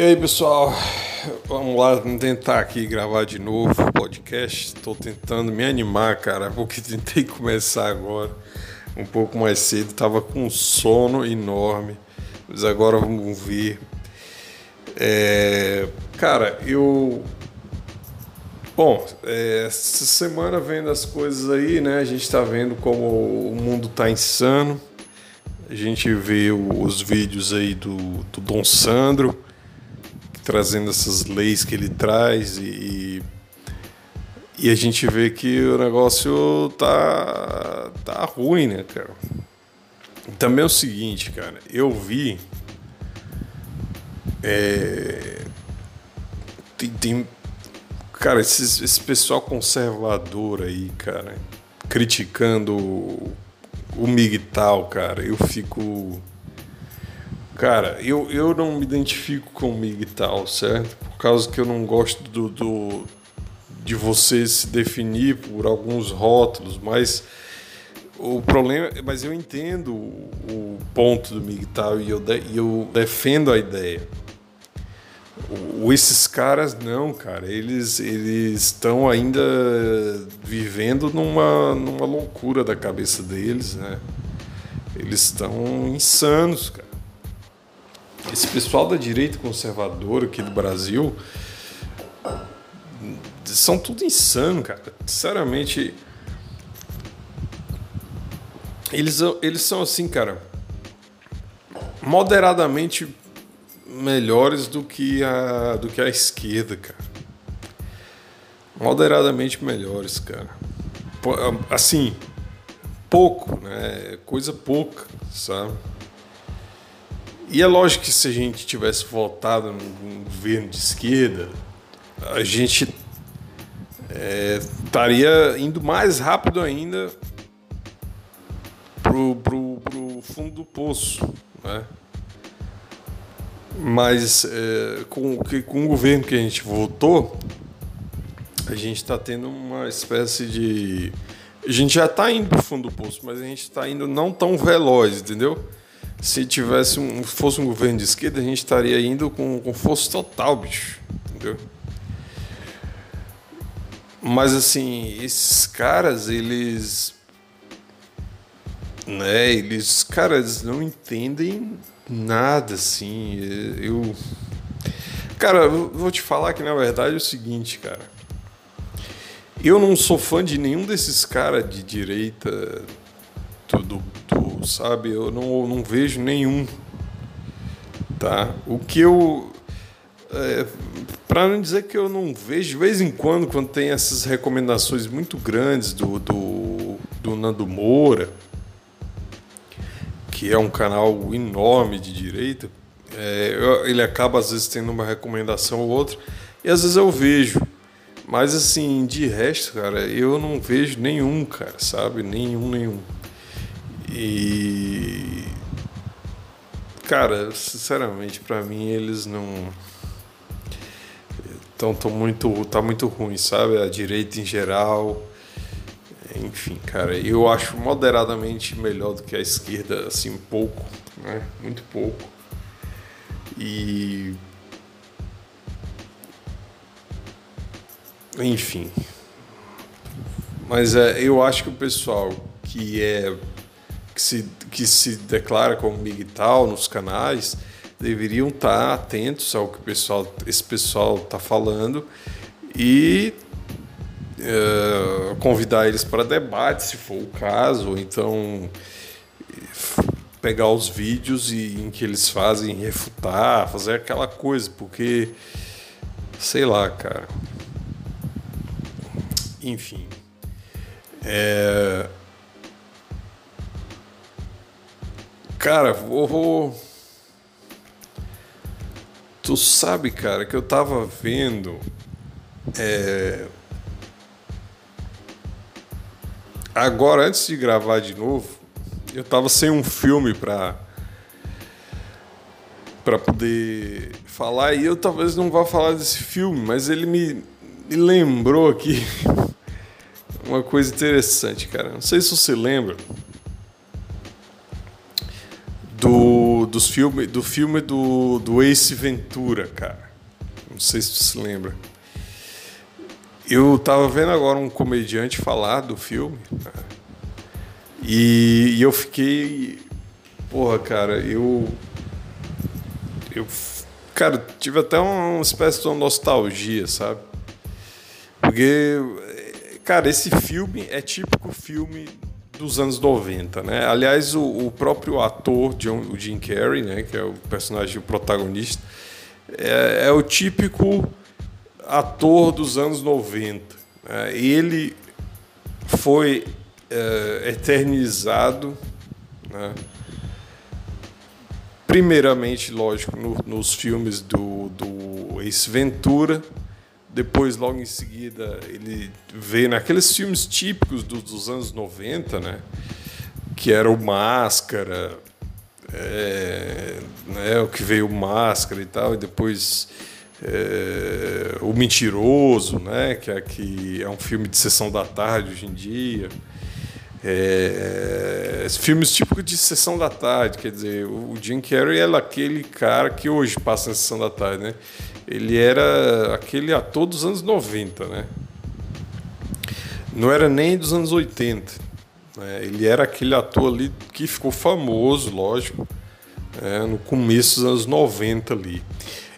E aí, pessoal? Vamos lá tentar aqui gravar de novo o podcast. Estou tentando me animar, cara, porque tentei começar agora um pouco mais cedo. Tava com um sono enorme, mas agora vamos ver. É... Cara, eu. Bom, é, essa semana vendo as coisas aí, né? A gente está vendo como o mundo tá insano. A gente vê os vídeos aí do, do Dom Sandro trazendo essas leis que ele traz e, e a gente vê que o negócio tá, tá ruim, né, cara? Também é o seguinte, cara, eu vi. É, tem, tem, cara, esse, esse pessoal conservador aí, cara, criticando o, o MGTOW, cara, eu fico Cara, eu, eu não me identifico com o MGTOW, certo? Por causa que eu não gosto do, do de você se definir por alguns rótulos, mas o problema, mas eu entendo o ponto do MGTOW e eu, de, eu defendo a ideia. O, esses caras não, cara, eles eles estão ainda vivendo numa, numa loucura da cabeça deles, né? Eles estão insanos, cara esse pessoal da direita conservadora aqui do Brasil são tudo insano, cara. Sinceramente, eles, eles são assim, cara, moderadamente melhores do que a do que a esquerda, cara. Moderadamente melhores, cara. Assim, pouco, né? Coisa pouca, sabe? E é lógico que se a gente tivesse votado num governo de esquerda, a gente é, estaria indo mais rápido ainda pro, pro, pro fundo do poço, né? Mas é, com, com o governo que a gente votou, a gente está tendo uma espécie de. A gente já está indo para o fundo do poço, mas a gente está indo não tão veloz, entendeu? Se tivesse um, fosse um governo de esquerda, a gente estaria indo com, com força total, bicho. Entendeu? Mas assim, esses caras, eles. Né, eles, caras, não entendem nada, assim. Eu. Cara, eu vou te falar que na verdade é o seguinte, cara. Eu não sou fã de nenhum desses caras de direita do, do, sabe? Eu não, não vejo nenhum, tá? O que eu é, para não dizer que eu não vejo de vez em quando quando tem essas recomendações muito grandes do, do, do Nando Moura que é um canal enorme de direita é, ele acaba às vezes tendo uma recomendação ou outra e às vezes eu vejo mas assim de resto cara eu não vejo nenhum cara sabe nenhum nenhum e. Cara, sinceramente, para mim eles não. Então, tô muito, tá muito ruim, sabe? A direita em geral. Enfim, cara, eu acho moderadamente melhor do que a esquerda, assim, pouco, né? Muito pouco. E. Enfim. Mas é, eu acho que o pessoal que é que se, que se declara como MGTOW nos canais deveriam estar atentos ao que o pessoal, esse pessoal está falando e uh, convidar eles para debate, se for o caso, ou então pegar os vídeos e, em que eles fazem refutar, fazer aquela coisa, porque sei lá, cara. Enfim. É, Cara, vou, vou. Tu sabe, cara, que eu tava vendo. É... Agora, antes de gravar de novo, eu tava sem um filme pra. pra poder falar. E eu talvez não vá falar desse filme, mas ele me, me lembrou aqui uma coisa interessante, cara. Não sei se você lembra do, do dos filme, do filme do, do Ace Ventura, cara. Não sei se tu se lembra. Eu tava vendo agora um comediante falar do filme. Né? E, e eu fiquei. Porra, cara, eu. Eu. Cara, tive até uma espécie de uma nostalgia, sabe? Porque, cara, esse filme é típico filme dos anos 90, né? Aliás, o, o próprio ator, John, o Jim Carrey, né, que é o personagem o protagonista, é, é, o típico ator dos anos 90. Né? Ele foi é, eternizado, né? primeiramente, lógico, no, nos filmes do, do Ace Ventura, depois, logo em seguida, ele veio naqueles filmes típicos do, dos anos 90, né? Que era o Máscara, é, né? o que veio o Máscara e tal, e depois é, o Mentiroso, né? Que é, que é um filme de sessão da tarde hoje em dia. É, filmes típicos de sessão da tarde, quer dizer, o Jim Carrey é aquele cara que hoje passa na sessão da tarde, né? Ele era aquele ator dos anos 90, né? Não era nem dos anos 80. Né? Ele era aquele ator ali que ficou famoso, lógico, né? no começo dos anos 90 ali.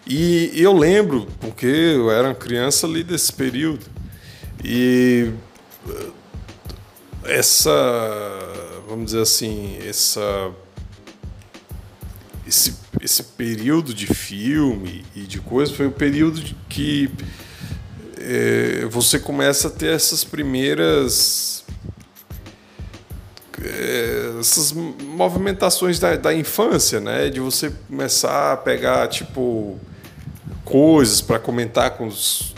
E eu lembro, porque eu era criança ali desse período, e eh, essa, vamos dizer assim, essa esse, esse período de filme e de coisas foi o período que é, você começa a ter essas primeiras é, essas movimentações da, da infância, né? De você começar a pegar tipo coisas para comentar com os,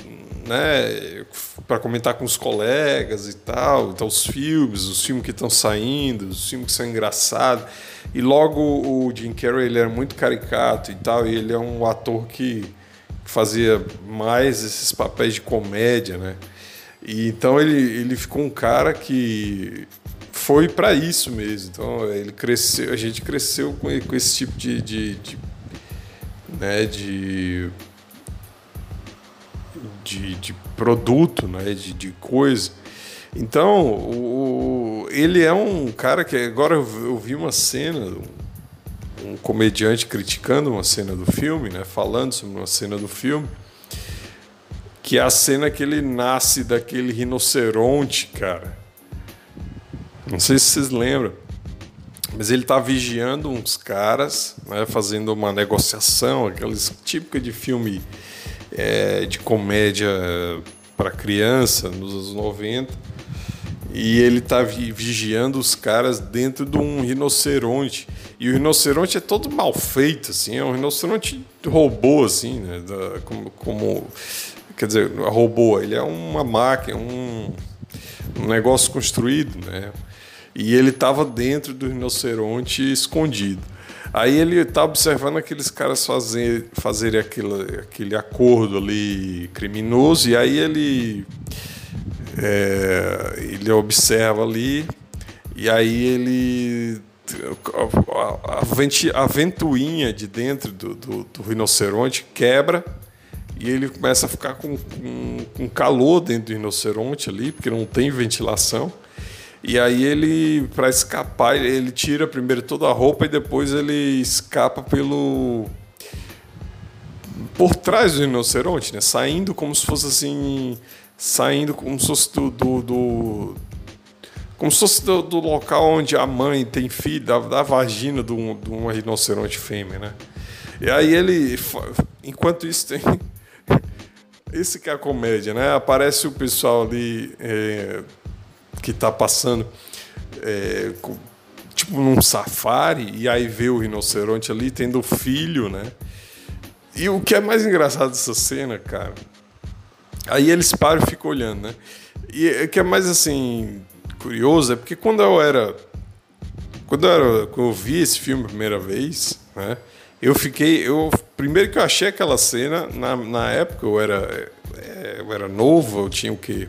né? Para comentar com os colegas e tal, então os filmes, os filmes que estão saindo, os filmes que são engraçados. E logo o Jim Carrey ele era muito caricato e tal, e ele é um ator que fazia mais esses papéis de comédia, né? E então ele, ele ficou um cara que foi para isso mesmo. Então ele cresceu, a gente cresceu com, com esse tipo de, de, de né, de, de, de, produto, né, de, de coisa. Então, o, ele é um cara que agora eu vi uma cena, um, comediante criticando uma cena do filme, né, falando sobre uma cena do filme, que é a cena que ele nasce daquele rinoceronte, cara. Não sei se vocês lembram, mas ele está vigiando uns caras, né, fazendo uma negociação, aqueles típica de filme é, de comédia para criança nos anos 90 e ele tá vigiando os caras dentro de um rinoceronte. E o rinoceronte é todo mal feito, assim, é um rinoceronte robô, assim, né? Da, como, como, quer dizer, robô, ele é uma máquina, um, um negócio construído, né? E ele estava dentro do rinoceronte escondido. Aí ele está observando aqueles caras fazer, fazerem aquele, aquele acordo ali criminoso, e aí ele é, ele observa ali e aí ele a, a, a ventoinha de dentro do, do, do, rinoceronte quebra e ele começa a ficar com, com, com, calor dentro do rinoceronte ali, porque não tem ventilação. E aí ele, para escapar, ele tira primeiro toda a roupa e depois ele escapa pelo por trás do rinoceronte, né? Saindo como se fosse assim saindo como se fosse do, do, do como se fosse do, do, local onde a mãe tem filho, da, da vagina de, um, de rinoceronte fêmea, né? E aí ele, enquanto isso tem, esse que é a comédia, né? Aparece o pessoal ali é, que está passando, é, tipo num safari, e aí vê o rinoceronte ali tendo filho, né? E o que é mais engraçado dessa cena, cara, Aí eles param e ficam olhando, né? E o que é mais assim curioso é porque quando eu era quando eu, era, quando eu vi esse filme a primeira vez, né? Eu fiquei, eu primeiro que eu achei aquela cena na, na época eu era é, eu era novo, eu tinha o quê?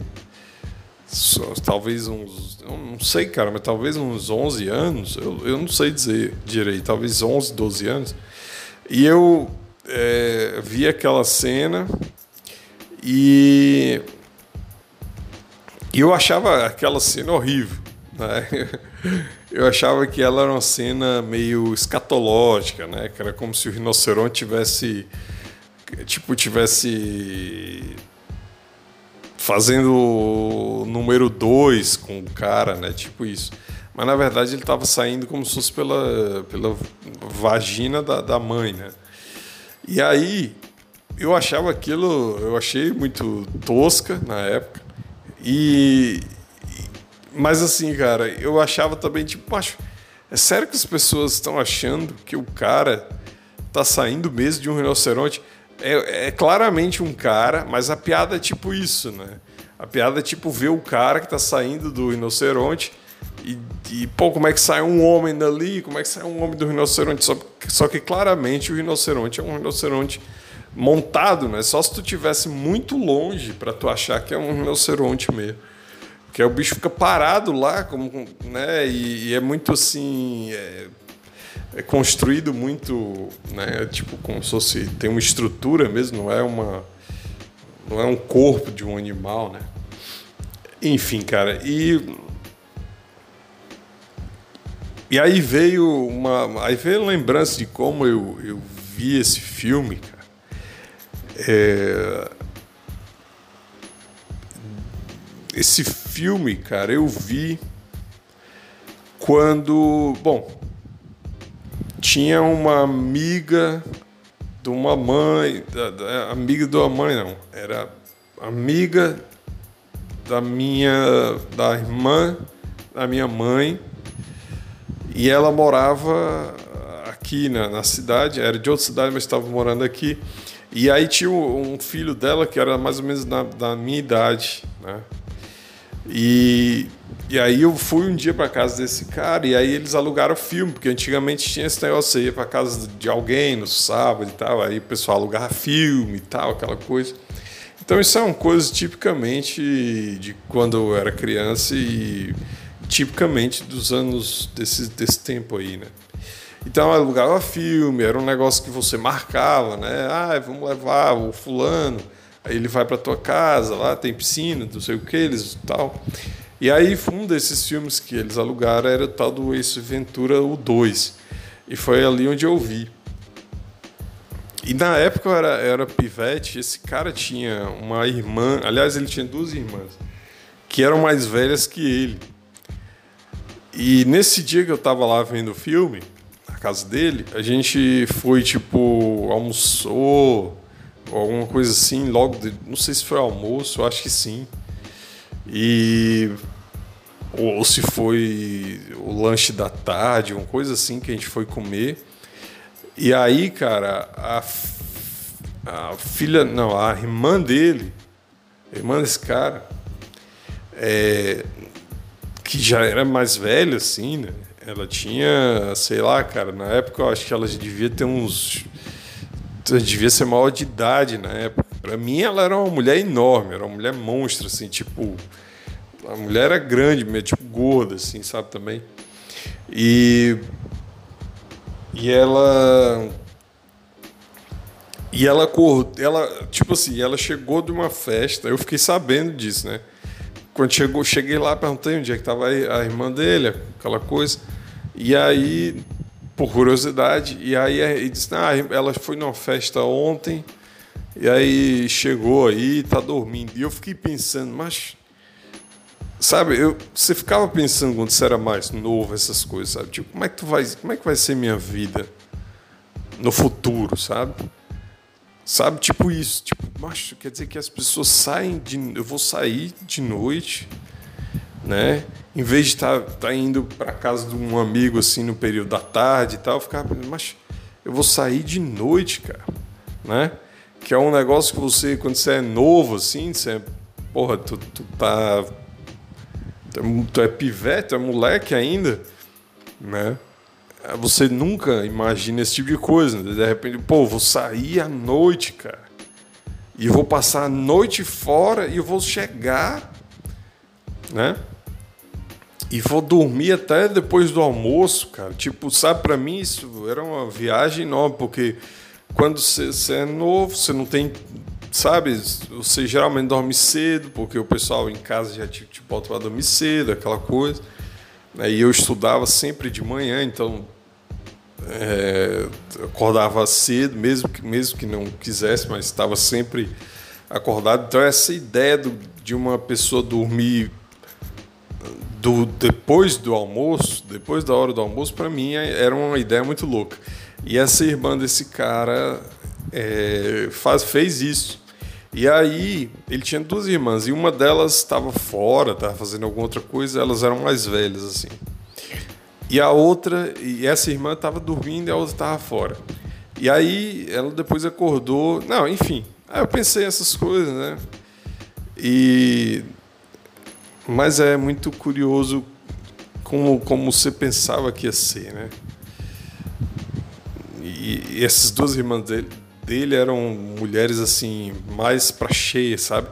Talvez uns, eu não sei, cara, mas talvez uns 11 anos, eu, eu não sei dizer direito, talvez 11, 12 anos. E eu é, vi aquela cena e eu achava aquela cena horrível. Né? Eu achava que ela era uma cena meio escatológica, né? Que era como se o rinoceronte tivesse tipo tivesse fazendo número 2 com o cara, né? Tipo isso. Mas na verdade ele estava saindo como se fosse pela, pela vagina da, da mãe, né? E aí eu achava aquilo, eu achei muito tosca na época. E mas assim, cara, eu achava também tipo, acho, é sério que as pessoas estão achando que o cara tá saindo mesmo de um rinoceronte? É, é, claramente um cara, mas a piada é tipo isso, né? A piada é tipo ver o cara que tá saindo do rinoceronte e, e pô, como é que sai um homem dali? Como é que sai um homem do rinoceronte? Só, só que claramente o rinoceronte é um rinoceronte montado, né? Só se tu tivesse muito longe para tu achar que é um rinoceronte mesmo. Porque o bicho fica parado lá, como, né? E, e é muito assim. É, é construído muito, né, tipo como se fosse tem uma estrutura mesmo, não é uma não é um corpo de um animal, né? Enfim, cara, e e aí veio uma aí veio a lembrança de como eu, eu vi esse filme, cara. É, esse filme, cara, eu vi quando, bom, tinha uma amiga de uma mãe, da, da, amiga de uma mãe não, era amiga da minha, da irmã da minha mãe, e ela morava aqui na, na cidade, era de outra cidade, mas estava morando aqui. E aí tinha um filho dela que era mais ou menos da, da minha idade, né? E e aí eu fui um dia para casa desse cara e aí eles alugaram filme, porque antigamente tinha esse negócio, você ia para casa de alguém no sábado e tal, aí o pessoal alugava filme e tal, aquela coisa. Então isso é uma coisa tipicamente de quando eu era criança e tipicamente dos anos desse, desse tempo aí, né? Então alugava filme, era um negócio que você marcava, né? Ah, vamos levar o fulano, aí ele vai para tua casa, lá tem piscina, não sei o que, eles tal. E aí, um desses filmes que eles alugaram era o tal do Ace Ventura, o 2. E foi ali onde eu vi. E na época eu era, eu era pivete, esse cara tinha uma irmã, aliás, ele tinha duas irmãs, que eram mais velhas que ele. E nesse dia que eu tava lá vendo o filme, na casa dele, a gente foi, tipo, almoçou, ou alguma coisa assim, logo, de, não sei se foi almoço, acho que sim. E ou se foi o lanche da tarde, uma coisa assim que a gente foi comer. E aí, cara, a, a filha, não, a irmã dele, a irmã desse cara, é, que já era mais velha, assim, né? Ela tinha, sei lá, cara, na época eu acho que ela devia ter uns. Devia ser maior de idade na época. Pra mim, ela era uma mulher enorme, era uma mulher monstro, assim, tipo. A mulher era grande, meio tipo gorda, assim, sabe também. E. E ela. E ela, ela, tipo assim, ela chegou de uma festa, eu fiquei sabendo disso, né? Quando chegou, cheguei lá, perguntei onde é que estava a irmã dele, aquela coisa. E aí, por curiosidade, e aí ele disse: ah, ela foi numa festa ontem e aí chegou aí, tá dormindo. E eu fiquei pensando, mas. Sabe, eu, você ficava pensando quando você era mais novo, essas coisas, sabe? Tipo, como é que tu vai, como é que vai ser minha vida no futuro, sabe? Sabe, tipo isso, tipo, macho, quer dizer que as pessoas saem de, eu vou sair de noite, né? Em vez de estar tá, tá indo para casa de um amigo assim no período da tarde e tal, eu ficava mas eu vou sair de noite, cara, né? Que é um negócio que você, quando você é novo, assim, você, porra, tu, tu tá. Tu é pivete, tu é moleque ainda, né? Você nunca imagina esse tipo de coisa. Né? De repente, pô, vou sair à noite, cara. E vou passar a noite fora e vou chegar né? E vou dormir até depois do almoço, cara. Tipo, sabe, para mim isso era uma viagem enorme, porque quando você é novo, você não tem. Sabe, você geralmente dorme cedo, porque o pessoal em casa já te, te bota para dormir cedo, aquela coisa. E eu estudava sempre de manhã, então é, acordava cedo, mesmo que, mesmo que não quisesse, mas estava sempre acordado. Então, essa ideia do, de uma pessoa dormir do, depois do almoço, depois da hora do almoço, para mim era uma ideia muito louca. E essa irmã desse cara é, faz, fez isso. E aí, ele tinha duas irmãs, e uma delas estava fora, estava fazendo alguma outra coisa, elas eram mais velhas, assim. E a outra, e essa irmã estava dormindo e a outra estava fora. E aí, ela depois acordou. Não, enfim. Aí eu pensei essas coisas, né? E mas é muito curioso como, como você pensava que ia ser, né? E, essas duas irmãs dele, dele eram mulheres assim mais para cheia, sabe?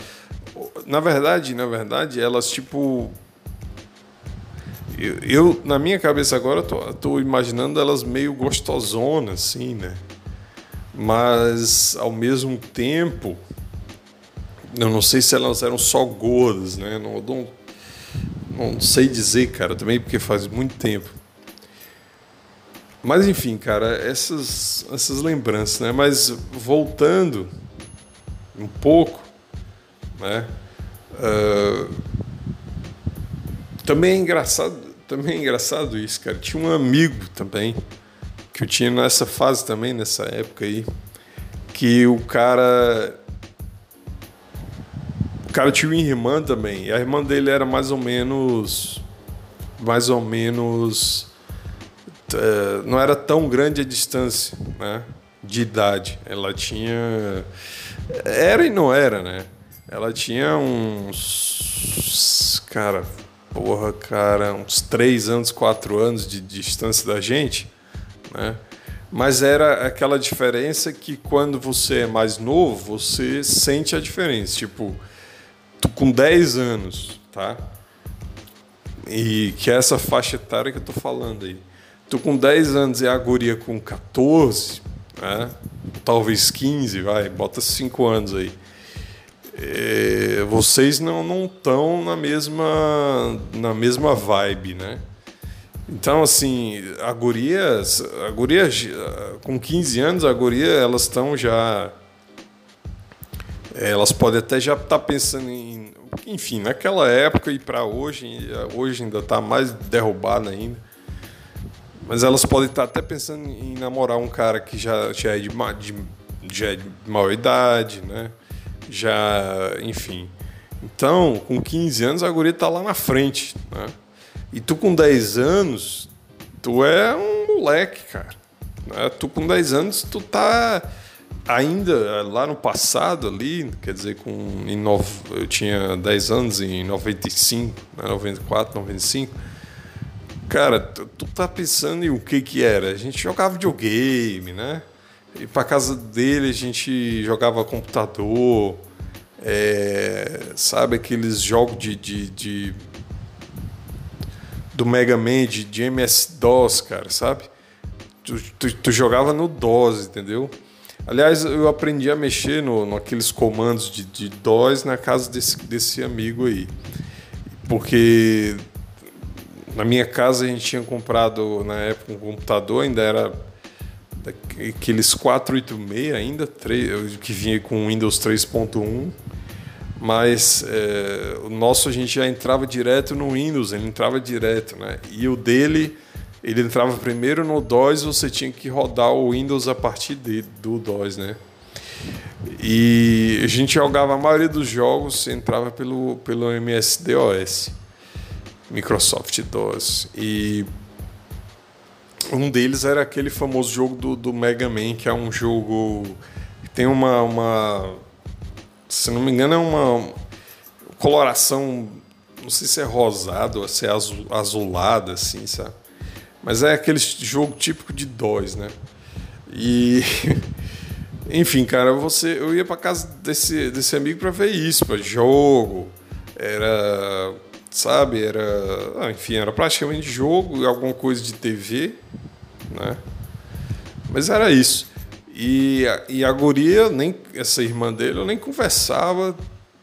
Na verdade, na verdade, elas tipo eu, eu, na minha cabeça agora tô, tô imaginando elas meio gostosonas assim, né? Mas ao mesmo tempo eu não sei se elas eram só gordas, né? Não, não não sei dizer, cara, também porque faz muito tempo. Mas enfim, cara, essas, essas lembranças, né? Mas voltando um pouco, né? Uh, também é engraçado, também é engraçado isso, cara. Tinha um amigo também que eu tinha nessa fase também, nessa época aí, que o cara cara tinha uma irmã também. E a irmã dele era mais ou menos. Mais ou menos. É, não era tão grande a distância, né? De idade. Ela tinha. Era e não era, né? Ela tinha uns. Cara, porra, cara, uns três anos, quatro anos de distância da gente, né? Mas era aquela diferença que quando você é mais novo, você sente a diferença. Tipo, com 10 anos, tá? E que é essa faixa etária que eu tô falando aí. Tu com 10 anos e a guria com 14, né? talvez 15, vai, bota 5 anos aí. É, vocês não estão na mesma, na mesma vibe, né? Então, assim, a guria, a guria com 15 anos, a guria, elas estão já elas podem até já estar tá pensando em. Enfim, naquela época e para hoje, hoje ainda está mais derrubada ainda. Mas elas podem estar tá até pensando em namorar um cara que já, já, é, de, de, já é de maior idade, né? Já, enfim. Então, com 15 anos, a guria está lá na frente, né? E tu com 10 anos, tu é um moleque, cara. Né? Tu com 10 anos, tu tá ainda lá no passado ali, quer dizer, com, em no, eu tinha 10 anos em 95, né, 94, 95. Cara, tu, tu tá pensando em o que que era? A gente jogava videogame, né? E para casa dele a gente jogava computador, é, sabe aqueles jogos de, de, de do Mega Man, de, de MS-DOS, cara, sabe? Tu, tu, tu, jogava no DOS, entendeu? Aliás, eu aprendi a mexer no, naqueles comandos de, de DOS na casa desse, desse amigo aí. Porque na minha casa a gente tinha comprado na época um computador, ainda era aqueles 486 ainda, 3, que vinha com Windows 3.1, mas é, o nosso a gente já entrava direto no Windows, ele entrava direto, né? E o dele ele entrava primeiro no DOS, você tinha que rodar o Windows a partir de, do DOS, né? E a gente jogava a maioria dos jogos, entrava pelo, pelo MS-DOS, Microsoft DOS. E um deles era aquele famoso jogo do, do Mega Man, que é um jogo que tem uma, uma se não me engano, é uma coloração, não sei se é rosado ou se é azul, azulada, assim, sabe? Mas é aquele jogo típico de DOS, né? E. Enfim, cara, você, eu ia para casa desse, desse amigo para ver isso, para jogo. Era. Sabe? Era, ah, enfim, era praticamente jogo alguma coisa de TV, né? Mas era isso. E, e a guria, nem, essa irmã dele, eu nem conversava,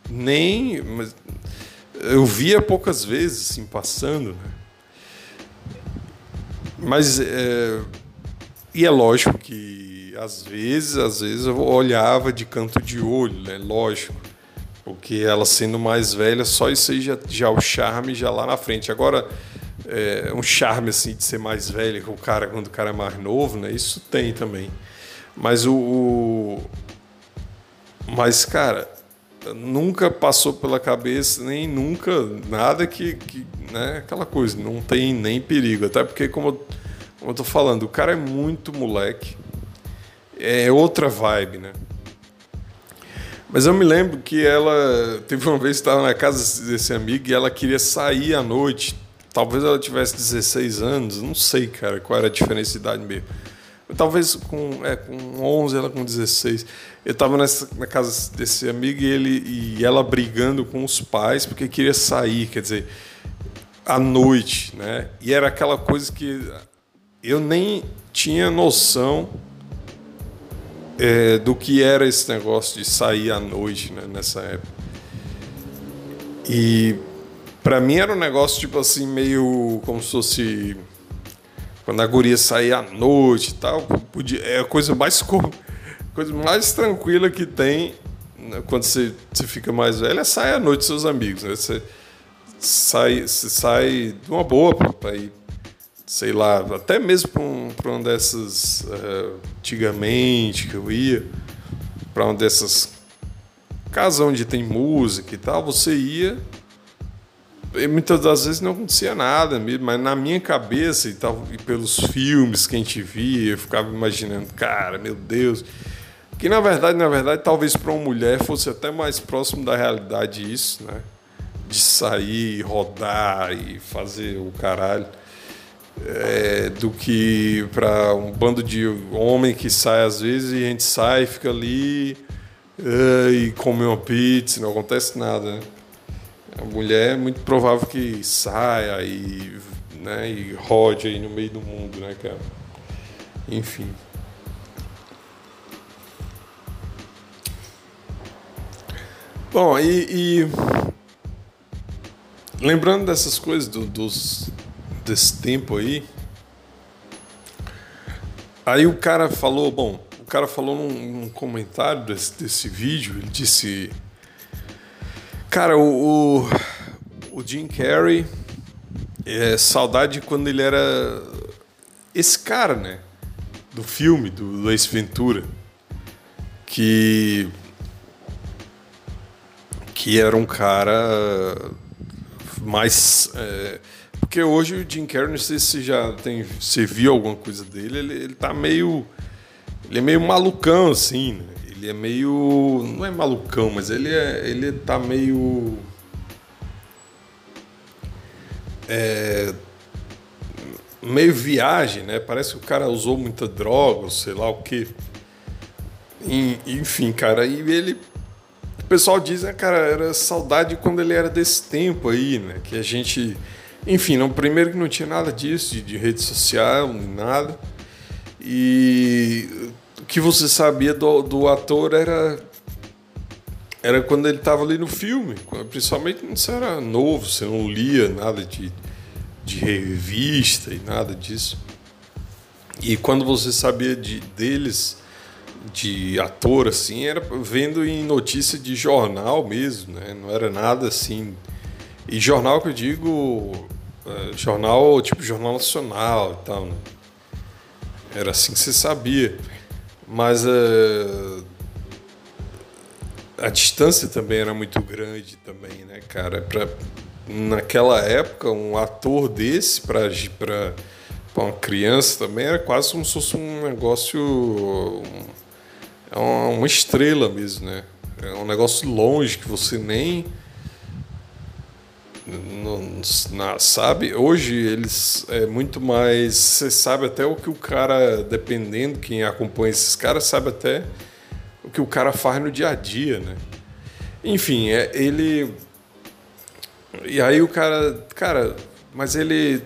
nem. Mas eu via poucas vezes, assim, passando, né? Mas. É, e é lógico que às vezes, às vezes eu olhava de canto de olho, né? Lógico. Porque ela sendo mais velha, só isso aí já, já o charme já lá na frente. Agora, é, um charme assim de ser mais velho que o cara quando o cara é mais novo, né? Isso tem também. Mas o, o mas cara, nunca passou pela cabeça nem nunca nada que, que né, aquela coisa, não tem nem perigo, até porque como, como eu tô falando, o cara é muito moleque. É outra vibe, né? Mas eu me lembro que ela teve uma vez estava na casa desse amigo e ela queria sair à noite. Talvez ela tivesse 16 anos, não sei, cara, qual era a diferença de idade mesmo. Talvez com, é, com 11, ela com 16. Eu estava na casa desse amigo e, ele, e ela brigando com os pais porque queria sair, quer dizer, à noite, né? E era aquela coisa que eu nem tinha noção é, do que era esse negócio de sair à noite né, nessa época. E para mim era um negócio tipo assim, meio como se fosse quando a guria saía à noite e tal, podia, é a coisa mais, coisa mais tranquila que tem né, quando você, você fica mais velho é sair à noite com seus amigos. Né? Você, sai, você sai de uma boa para ir, sei lá, até mesmo para um, uma dessas. Uh, antigamente que eu ia, para uma dessas casas onde tem música e tal, você ia e muitas das vezes não acontecia nada mas na minha cabeça e, tal, e pelos filmes que a gente via, eu ficava imaginando, cara, meu Deus. Que na verdade, na verdade, talvez para uma mulher fosse até mais próximo da realidade isso, né? De sair, rodar e fazer o caralho. É, do que para um bando de homem que sai às vezes e a gente sai, fica ali uh, e come uma pizza, não acontece nada, né? A mulher é muito provável que saia e, né, e rode aí no meio do mundo, né, cara? Enfim. Bom, e, e, lembrando dessas coisas do, dos, desse tempo aí, aí o cara falou, bom, o cara falou num, num comentário desse, desse vídeo, ele disse Cara, o, o, o Jim Carrey, é saudade quando ele era esse cara, né? Do filme, do, do Ace Ventura. Que. Que era um cara mais. É, porque hoje o Jim Carrey, não sei se já tem. Você viu alguma coisa dele, ele, ele tá meio. Ele é meio malucão, assim, né? Ele é meio. Não é malucão, mas ele, é, ele tá meio. É, meio viagem, né? Parece que o cara usou muita droga, sei lá o que. Enfim, cara, e ele. O pessoal diz, né, cara, era saudade quando ele era desse tempo aí, né? Que a gente. Enfim, não, primeiro que não tinha nada disso, de, de rede social, nada. E que você sabia do, do ator era era quando ele estava ali no filme, principalmente quando você era novo, você não lia nada de, de revista e nada disso. E quando você sabia de, deles, de ator, assim, era vendo em notícia de jornal mesmo, né? Não era nada assim. E jornal que eu digo, é, jornal tipo Jornal Nacional e tal, né? Era assim que você sabia. Mas uh, a distância também era muito grande também, né, cara? Pra, naquela época, um ator desse para uma criança também era quase como se fosse um negócio. É uma estrela mesmo, né? É um negócio longe que você nem não, não, sabe, hoje eles é muito mais. Você sabe até o que o cara, dependendo quem acompanha esses caras, sabe até o que o cara faz no dia a dia, né? Enfim, é, ele. E aí o cara, cara, mas ele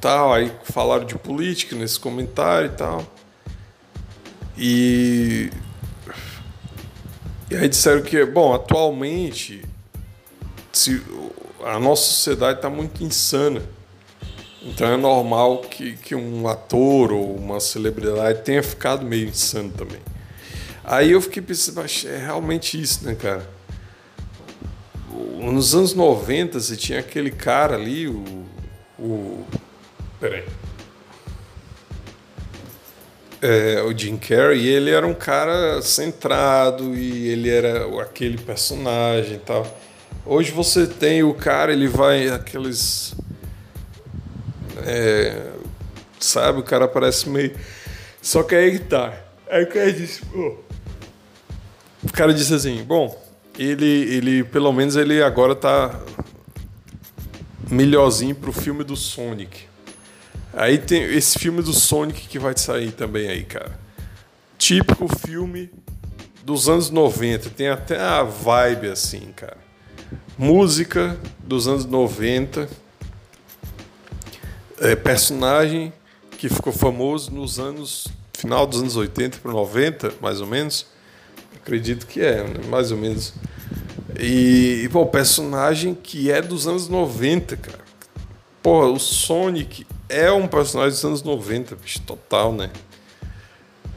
tal, aí falaram de política nesse comentário e tal. E e aí disseram que, bom, atualmente se, a nossa sociedade está muito insana. Então é normal que, que um ator ou uma celebridade tenha ficado meio insano também. Aí eu fiquei pensando, é realmente isso, né, cara? Nos anos 90 você tinha aquele cara ali, o. o peraí. É, o Jim Carrey, ele era um cara centrado e ele era aquele personagem e tal. Hoje você tem o cara, ele vai aqueles. É, sabe, o cara parece meio. Só que aí tá. Aí o cara disse, pô. O cara disse assim, bom, ele, ele pelo menos ele agora tá melhorzinho pro filme do Sonic. Aí tem esse filme do Sonic que vai sair também aí, cara. Típico filme dos anos 90, tem até a vibe assim, cara. Música dos anos 90, é, personagem que ficou famoso nos anos final dos anos 80 para 90, mais ou menos. Acredito que é, né? mais ou menos. E, pô, personagem que é dos anos 90, cara. Pô, o Sonic é um personagem dos anos 90, bicho, total, né?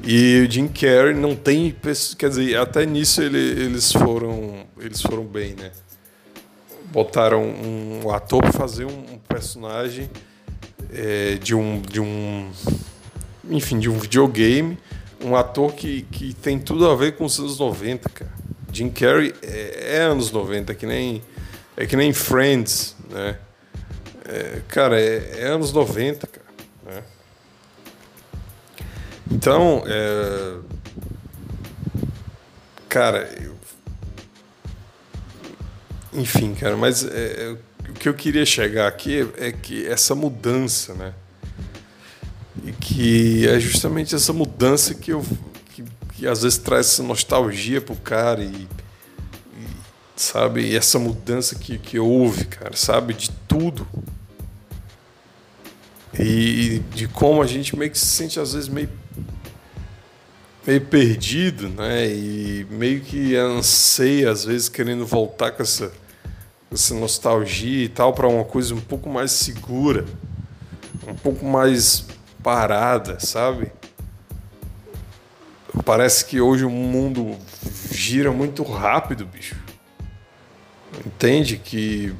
E o Jim Carrey não tem, quer dizer, até nisso ele, eles foram, eles foram bem, né? Botaram um ator para fazer um personagem é, de um, de um, enfim, de um videogame, um ator que, que tem tudo a ver com os anos 90, cara. Jim Carrey é, é anos 90, é que nem é que nem Friends, né? É, cara, é, é, anos 90, cara. Né? Então, é, cara, eu, enfim, cara, mas é, é, o que eu queria chegar aqui é que essa mudança, né? E que é justamente essa mudança que eu que, que às vezes traz essa nostalgia pro cara e, e sabe, e essa mudança que, que houve, cara, sabe, de tudo, e de como a gente meio que se sente às vezes meio meio perdido, né? E meio que anseia às vezes querendo voltar com essa essa nostalgia e tal para uma coisa um pouco mais segura, um pouco mais parada, sabe? Parece que hoje o mundo gira muito rápido, bicho. Entende que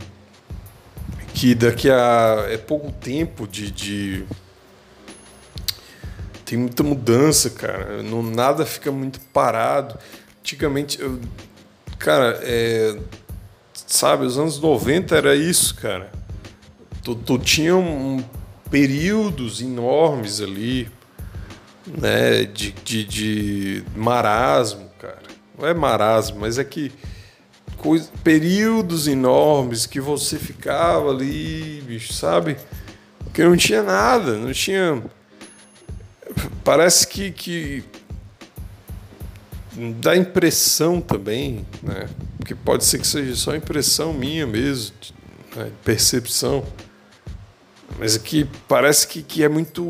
que daqui a é pouco tempo de, de, tem muita mudança, cara. Não nada fica muito parado. Antigamente, eu, cara, é, sabe, os anos 90 era isso, cara. Tu, tu tinha um, períodos enormes ali, né, de, de, de marasmo, cara. Não é marasmo, mas é que coisa, períodos enormes que você ficava ali, bicho, sabe? Que não tinha nada, não tinha. Parece que, que dá impressão também, né? Porque pode ser que seja só impressão minha mesmo, né? percepção. Mas aqui parece que, que é muito.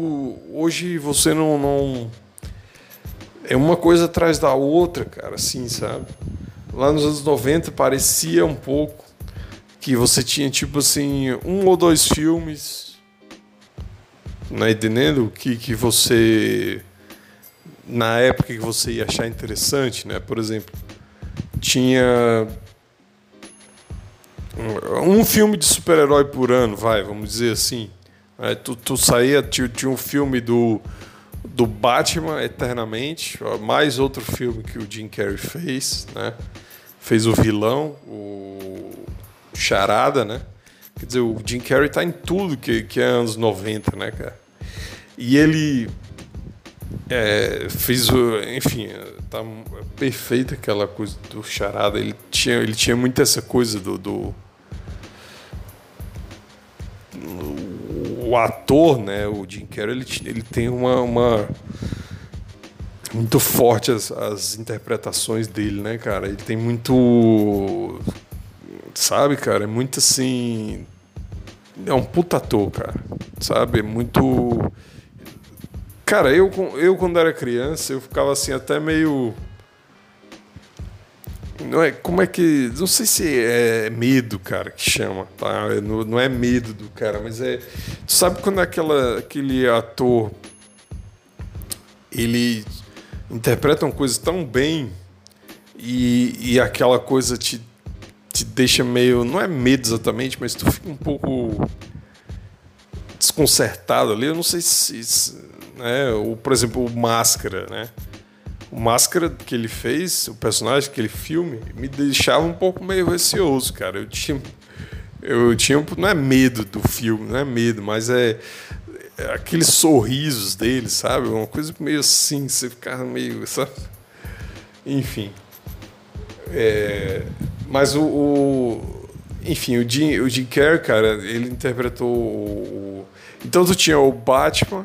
Hoje você não, não. É uma coisa atrás da outra, cara, assim, sabe? lá nos anos 90 parecia um pouco que você tinha tipo assim um ou dois filmes né, entendendo que que você na época que você ia achar interessante, né? Por exemplo, tinha um filme de super-herói por ano, vai, vamos dizer assim. Aí tu, tu saía, tinha um filme do, do Batman Eternamente, mais outro filme que o Jim Carrey fez, né? fez o vilão, o Charada, né? Quer dizer, o Jim Carrey tá em tudo que, que é anos 90, né, cara? E ele é, fez o. Enfim, tá perfeita aquela coisa do Charada. Ele tinha, ele tinha muito essa coisa do. do o ator, né, o Jim Carrey, ele, ele tem uma, uma muito forte as, as interpretações dele, né, cara? Ele tem muito. Sabe, cara? É muito assim. É um puta ator, cara. Sabe? É muito. Cara, eu, eu quando era criança, eu ficava assim, até meio. Não é, como é que. Não sei se é medo, cara, que chama, tá? Não, não é medo do cara, mas é. Tu sabe quando aquela, aquele ator. Ele interpreta uma coisa tão bem e, e aquela coisa te, te deixa meio. Não é medo exatamente, mas tu fica um pouco desconcertado ali. Eu não sei se. né, o, por exemplo, o Máscara, né? O Máscara que ele fez, o personagem, aquele filme, me deixava um pouco meio receoso, cara. Eu tinha. Eu tinha. Não é medo do filme, não é medo, mas é. é aqueles sorrisos dele, sabe? Uma coisa meio assim, você ficava meio. Sabe? Enfim. É, mas o, o, Enfim, o Jim, o Jim Carrey, cara, ele interpretou o. Então tu tinha o Batman,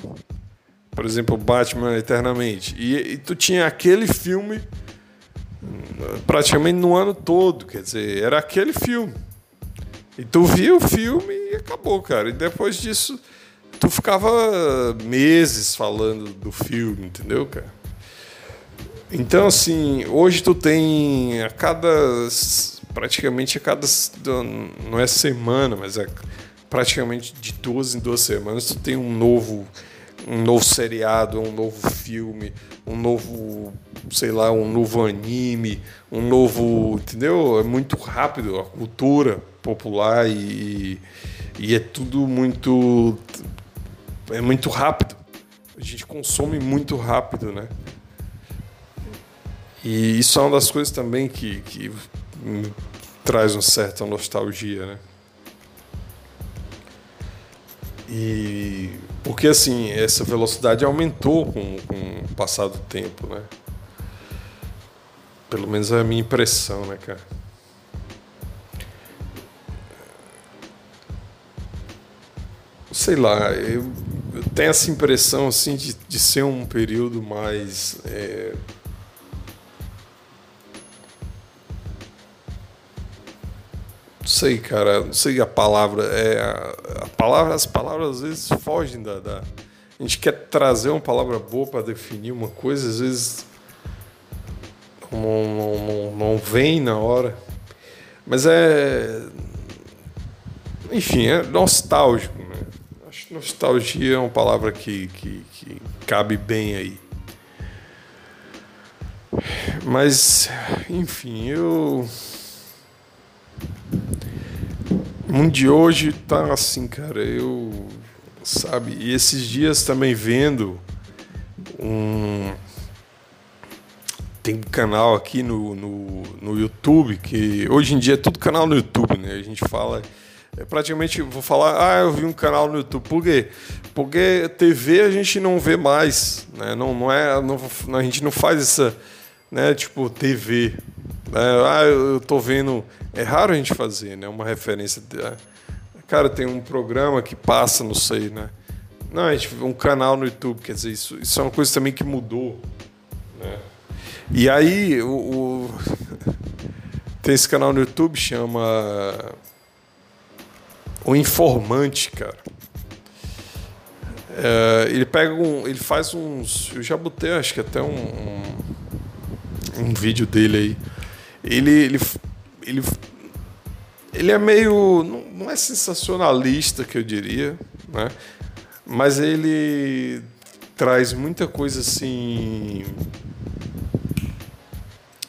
por exemplo, Batman Eternamente, e, e tu tinha aquele filme praticamente no ano todo, quer dizer, era aquele filme. E tu via o filme e acabou, cara. E depois disso, tu ficava meses falando do filme, entendeu, cara? Então, assim, hoje tu tem a cada. praticamente a cada. não é semana, mas é praticamente de duas em duas semanas tu tem um novo. Um novo seriado, um novo filme, um novo, sei lá, um novo anime, um novo. Entendeu? É muito rápido a cultura popular e, e é tudo muito. É muito rápido. A gente consome muito rápido, né? E isso é uma das coisas também que, que traz uma certa nostalgia, né? E porque assim, essa velocidade aumentou com, com o passar do tempo, né? Pelo menos é a minha impressão, né, cara? Sei lá, eu, eu tenho essa impressão assim de, de ser um período mais é, Não sei, cara, não sei a palavra. É, a palavra as palavras às vezes fogem da, da. A gente quer trazer uma palavra boa para definir uma coisa, às vezes não, não, não, não vem na hora. Mas é. Enfim, é nostálgico. Né? Acho que nostalgia é uma palavra que, que, que cabe bem aí. Mas, enfim, eu mundo de hoje tá assim, cara. Eu. Sabe? E esses dias também vendo um. Tem um canal aqui no, no, no YouTube que hoje em dia é tudo canal no YouTube, né? A gente fala. É praticamente, vou falar, ah, eu vi um canal no YouTube. Por quê? Porque TV a gente não vê mais, né? Não, não é, não, a gente não faz essa, né? Tipo, TV. Né? Ah, eu tô vendo é raro a gente fazer, né? Uma referência. De, ah, cara, tem um programa que passa, não sei, né? Não, a gente um canal no YouTube, quer dizer, isso, isso é uma coisa também que mudou, né? E aí, o, o tem esse canal no YouTube chama O Informante, cara. É, ele pega um, ele faz uns, eu já botei, acho que até um, um, um vídeo dele aí. Ele, ele ele, ele é meio. Não, não é sensacionalista, que eu diria, né? mas ele traz muita coisa assim.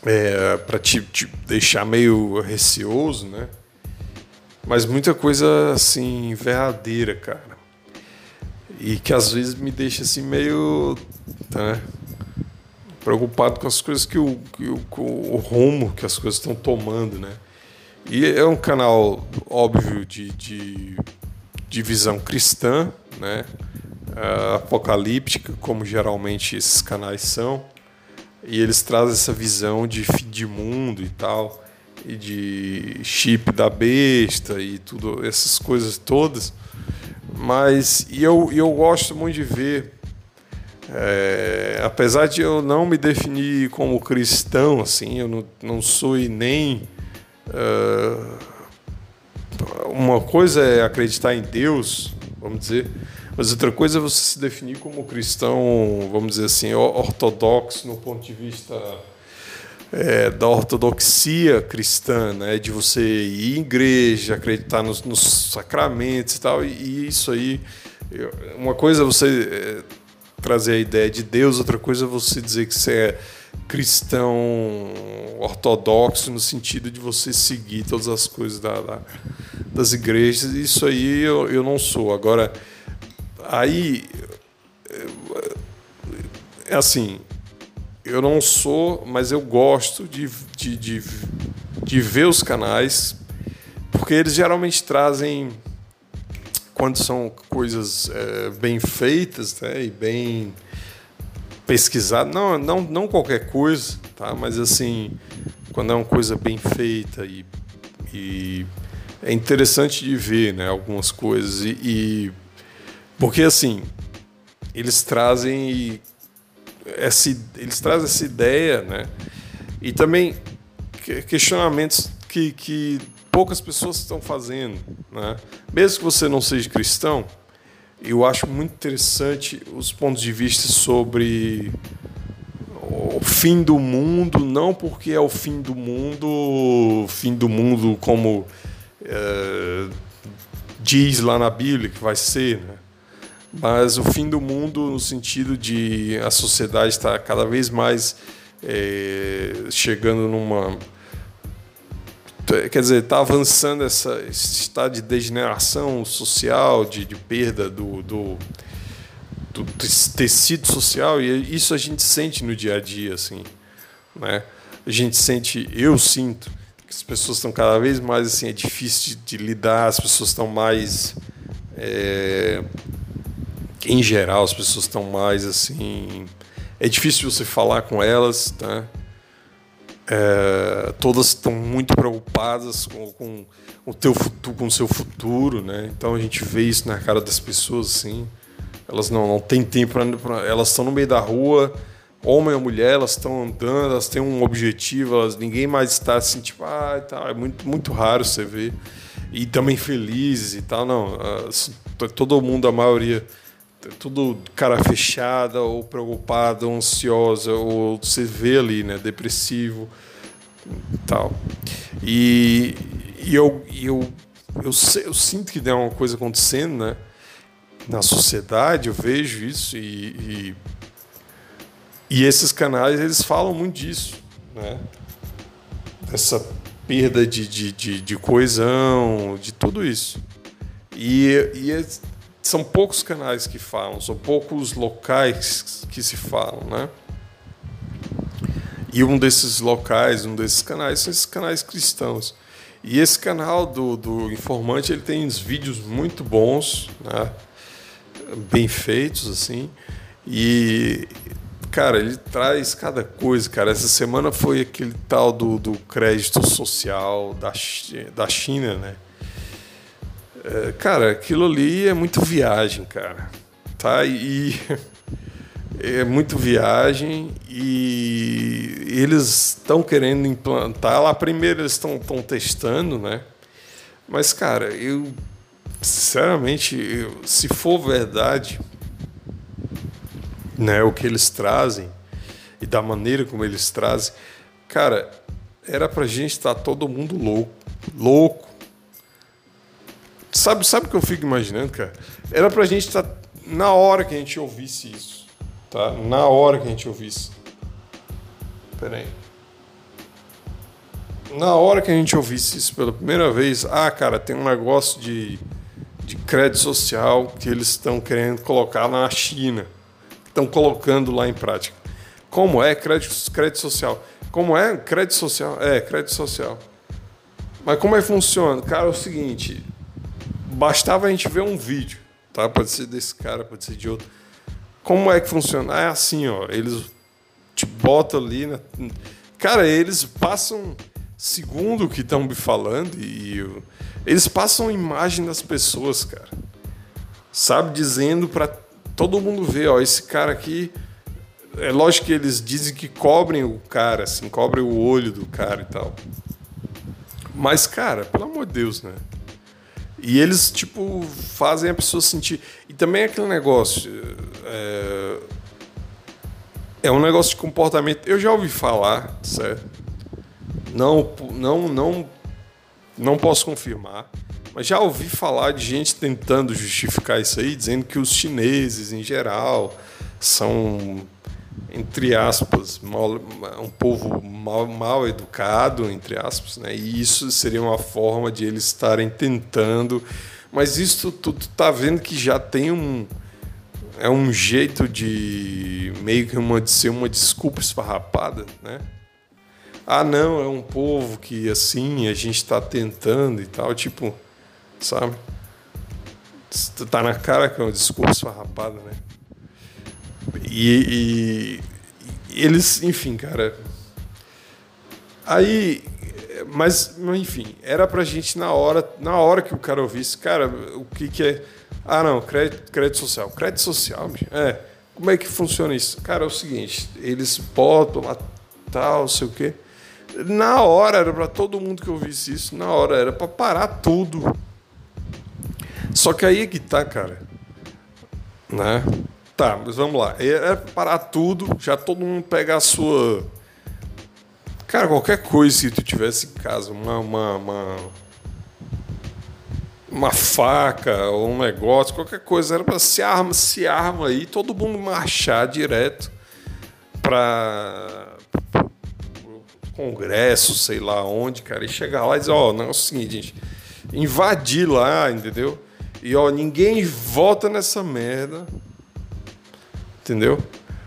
É, para te, te deixar meio receoso, né? Mas muita coisa assim, verdadeira, cara. E que às vezes me deixa assim meio. Né? Preocupado com as coisas que o, que o, o rumo que as coisas estão tomando, né? E é um canal óbvio de, de, de visão cristã, né? Uh, apocalíptica, como geralmente esses canais são, e eles trazem essa visão de fim de mundo e tal, e de chip da besta e tudo essas coisas todas. Mas e eu, eu gosto muito de ver é, apesar de eu não me definir como cristão, assim, eu não, não sou nem uh, uma coisa é acreditar em Deus, vamos dizer, mas outra coisa é você se definir como cristão, vamos dizer assim, ortodoxo no ponto de vista é, da ortodoxia cristã, né? de você ir em igreja, acreditar nos, nos sacramentos e tal, e, e isso aí, uma coisa é você é, trazer a ideia de Deus, outra coisa é você dizer que você é cristão ortodoxo no sentido de você seguir todas as coisas da, da, das igrejas. Isso aí eu, eu não sou. Agora, aí é assim, eu não sou, mas eu gosto de, de, de, de ver os canais, porque eles geralmente trazem quando são coisas é, bem feitas né, e bem pesquisadas, não, não, não qualquer coisa, tá? mas assim, quando é uma coisa bem feita e, e é interessante de ver né, algumas coisas. E, e, porque assim, eles trazem essa, eles trazem essa ideia, né? E também questionamentos que, que poucas pessoas estão fazendo, né? Mesmo que você não seja cristão, eu acho muito interessante os pontos de vista sobre o fim do mundo, não porque é o fim do mundo, fim do mundo como é, diz lá na Bíblia que vai ser, né? mas o fim do mundo no sentido de a sociedade estar cada vez mais é, chegando numa quer dizer está avançando essa esse estado de degeneração social de, de perda do, do, do, tecido social e isso a gente sente no dia a dia assim né a gente sente eu sinto que as pessoas estão cada vez mais assim é difícil de, de lidar as pessoas estão mais é, em geral, as pessoas estão mais assim. É difícil você falar com elas, tá? É, todas estão muito preocupadas com, com, o teu futuro, com o seu futuro, né? Então a gente vê isso na cara das pessoas, assim. Elas não, não têm tempo para. Elas estão no meio da rua, homem ou mulher, elas estão andando, elas têm um objetivo, elas, ninguém mais está assim, tipo, ah, tá, é muito, muito raro você ver. E também felizes e tal, não. Todo mundo, a maioria tudo cara fechada ou preocupada, ou ansiosa, ou você vê ali, né, depressivo, tal. E, e eu, eu, eu, eu, sinto que tem uma coisa acontecendo, né, na sociedade, eu vejo isso e, e, e esses canais eles falam muito disso, né, dessa perda de, de, de, de coesão, de tudo isso. E, e são poucos canais que falam, são poucos locais que se falam, né? E um desses locais, um desses canais, são esses canais cristãos. E esse canal do, do Informante, ele tem uns vídeos muito bons, né? bem feitos, assim. E, cara, ele traz cada coisa, cara. Essa semana foi aquele tal do, do crédito social da, da China, né? É, cara, aquilo ali é muito viagem, cara. Tá? E é muito viagem e eles estão querendo implantar lá primeiro eles estão testando, né? Mas cara, eu sinceramente, eu, se for verdade, né, o que eles trazem e da maneira como eles trazem, cara, era pra gente estar tá todo mundo louco, louco Sabe, sabe o que eu fico imaginando, cara? Era pra gente estar. Tá, na hora que a gente ouvisse isso. Tá? Na hora que a gente ouvisse. Pera aí. Na hora que a gente ouvisse isso pela primeira vez, ah, cara, tem um negócio de, de crédito social que eles estão querendo colocar na China. Estão colocando lá em prática. Como é crédito, crédito social? Como é crédito social? É, crédito social. Mas como é que funciona? Cara, é o seguinte, bastava a gente ver um vídeo, tá? Pode ser desse cara, pode ser de outro. Como é que funciona? É assim, ó. Eles te botam ali. Na... Cara, eles passam segundo o que estão me falando e eles passam imagem das pessoas, cara. Sabe, dizendo para todo mundo ver, ó, esse cara aqui. É lógico que eles dizem que cobrem o cara, assim, cobrem o olho do cara e tal. Mas, cara, pelo amor de Deus, né? E eles, tipo, fazem a pessoa sentir. E também é aquele negócio. É, é um negócio de comportamento. Eu já ouvi falar, certo? Não, não, não, não posso confirmar. Mas já ouvi falar de gente tentando justificar isso aí, dizendo que os chineses, em geral, são entre aspas, mal, um povo mal, mal educado, entre aspas, né? E isso seria uma forma de eles estarem tentando. Mas isso tudo tá vendo que já tem um é um jeito de meio que uma de ser uma desculpa esfarrapada, né? Ah, não, é um povo que assim a gente está tentando e tal, tipo, sabe? Tá na cara que é uma desculpa esfarrapada, né? E, e, eles, enfim, cara. Aí, mas, enfim, era pra gente na hora, na hora que o cara ouvisse, cara, o que que é? Ah, não, crédito, crédito social. Crédito social. É. Como é que funciona isso? Cara, é o seguinte, eles botam lá tal, sei o quê. Na hora era para todo mundo que ouvisse isso, na hora era para parar tudo. Só que aí é que tá, cara. Né? Tá, mas vamos lá. É parar tudo, já todo mundo pegar a sua. Cara, qualquer coisa que tu tivesse em casa, uma, uma, uma, uma faca ou um negócio, qualquer coisa, era para se arma, se arma aí, todo mundo marchar direto para congresso, sei lá onde, cara, e chegar lá e dizer, ó, oh, não é o seguinte, gente, invadir lá, entendeu? E ó, ninguém vota nessa merda entendeu?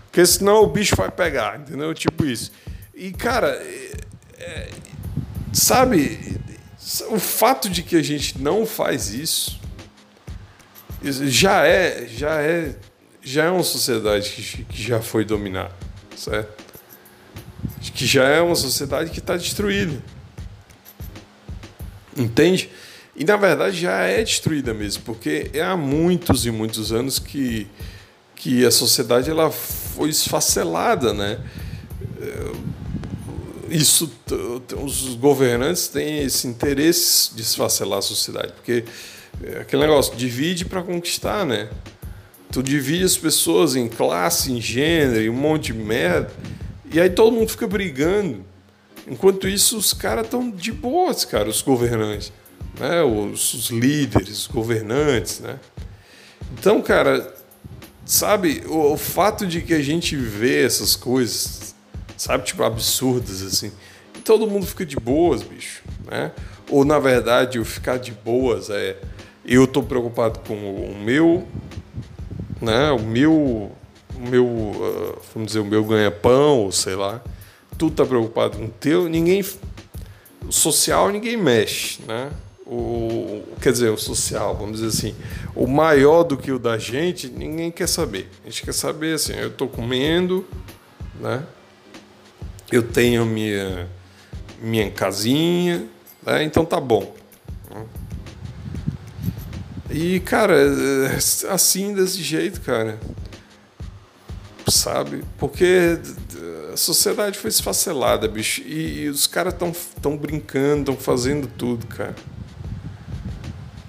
Porque senão o bicho vai pegar, entendeu? Tipo isso. E, cara, é, é, sabe, o fato de que a gente não faz isso já é, já é, já é uma sociedade que, que já foi dominada, certo? Que já é uma sociedade que está destruída. Entende? E na verdade já é destruída mesmo, porque é há muitos e muitos anos que que a sociedade ela foi esfacelada, né? É, isso, os governantes têm esse interesse de esfacelar a sociedade, porque é aquele negócio divide para conquistar, né? Tu divide as pessoas em classe, em gênero, em um monte de merda, e aí todo mundo fica brigando. Enquanto isso, os caras estão de boas, cara, os governantes, né? Os, os líderes, os governantes, né? Então, cara, sabe, o, o, fato de que a gente vê essas coisas, sabe, tipo, absurdas, assim, e todo mundo fica de boas, bicho, né? Ou, na verdade, o ficar de boas é... Eu tô preocupado com o meu, né, o meu, o meu, uh, vamos dizer, o meu ganha-pão, ou sei lá. Tu tá preocupado com o teu, ninguém... O social ninguém mexe, né? O, quer dizer, o social, vamos dizer assim, o maior do que o da gente, ninguém quer saber. A gente quer saber assim, eu estou comendo, né? Eu tenho minha minha casinha, né? então tá bom. E cara, assim desse jeito, cara, sabe? Porque a sociedade foi esfacelada, bicho, e, e os caras estão tão brincando, estão fazendo tudo, cara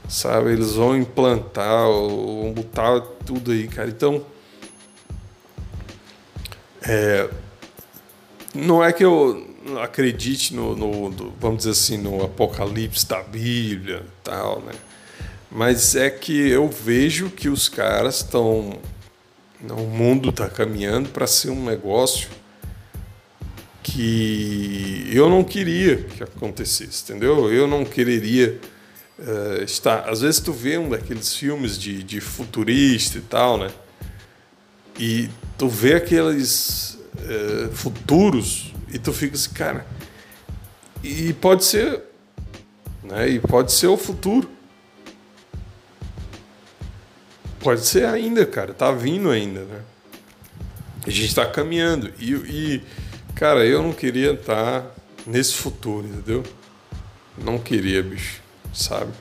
sabe? Eles vão implantar, vão botar tudo aí, cara. Então, é, não é que eu acredite no, no, no, vamos dizer assim, no apocalipse da Bíblia, tal, né? Mas é que eu vejo que os caras estão, o mundo está caminhando para ser um negócio que eu não queria que acontecesse, entendeu? Eu não quereria uh, está. Às vezes tu vê um daqueles filmes de, de futurista e tal, né? E tu vê aqueles uh, futuros e tu fica assim, cara. E pode ser, né? E pode ser o futuro. Pode ser ainda, cara. Tá vindo ainda, né? A gente está caminhando. E, e, cara, eu não queria estar nesse futuro, entendeu? Não queria, bicho sabe?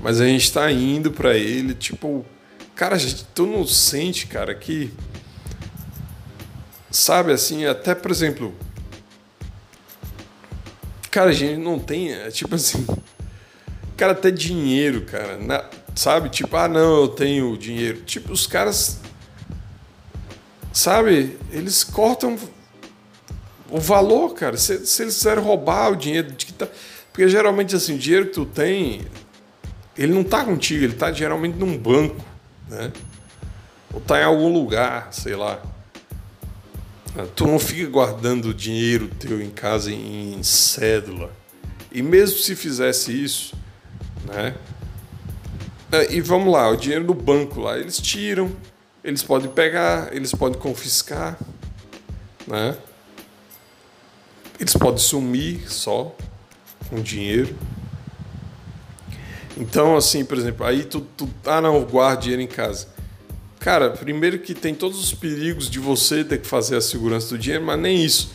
Mas a gente tá indo para ele, tipo, cara, gente, tu não sente, cara, que sabe assim, até por exemplo, cara, a gente não tem, é, tipo assim, cara até dinheiro, cara, na, sabe? Tipo, ah, não, eu tenho dinheiro. Tipo, os caras, sabe? Eles cortam o valor, cara. Se, se eles quiserem roubar o dinheiro de que tá. Porque geralmente, assim, o dinheiro que tu tem, ele não tá contigo, ele tá geralmente num banco, né? Ou tá em algum lugar, sei lá. Tu não fica guardando dinheiro teu em casa em cédula. E mesmo se fizesse isso, né? É, e vamos lá, o dinheiro do banco lá, eles tiram, eles podem pegar, eles podem confiscar, né? Eles podem sumir só com dinheiro. Então, assim, por exemplo, aí tu, tu ah não, guarda dinheiro em casa. Cara, primeiro que tem todos os perigos de você ter que fazer a segurança do dinheiro, mas nem isso.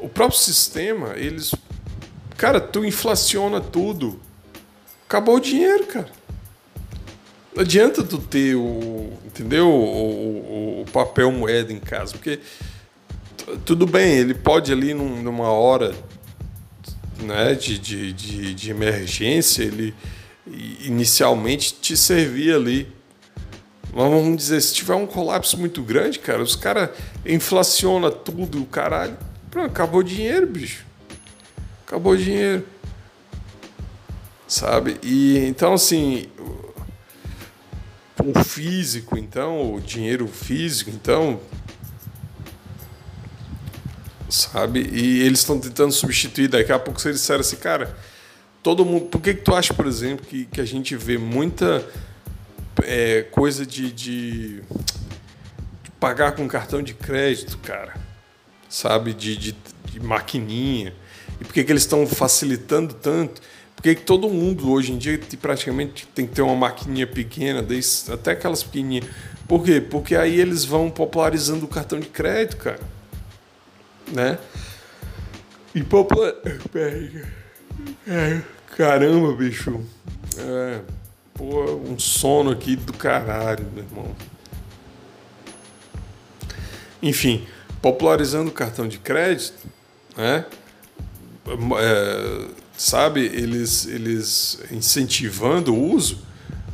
O próprio sistema, eles. Cara, tu inflaciona tudo. Acabou o dinheiro, cara. Não adianta tu ter o. Entendeu? O, o, o papel moeda em casa. Porque tudo bem, ele pode ali num, numa hora né, de, de, de, de emergência, ele inicialmente te servir ali. Mas vamos dizer, se tiver um colapso muito grande, cara, os caras inflaciona tudo, o caralho. Pronto, acabou o dinheiro, bicho. Acabou o dinheiro. Sabe? E então assim, o físico, então, o dinheiro físico, então, sabe? E eles estão tentando substituir. Daqui a pouco eles disseram assim, cara, todo mundo. Por que, que tu acha, por exemplo, que, que a gente vê muita é, coisa de, de, pagar com cartão de crédito, cara? Sabe? De, de, de maquininha. E por que, que eles estão facilitando tanto? Porque todo mundo hoje em dia praticamente tem que ter uma maquininha pequena, até aquelas pequenininhas. Por quê? Porque aí eles vão popularizando o cartão de crédito, cara né? E popular... Caramba, bicho. É, pô, um sono aqui do caralho, meu irmão. Enfim, popularizando o cartão de crédito, né? É, sabe, eles, eles incentivando o uso,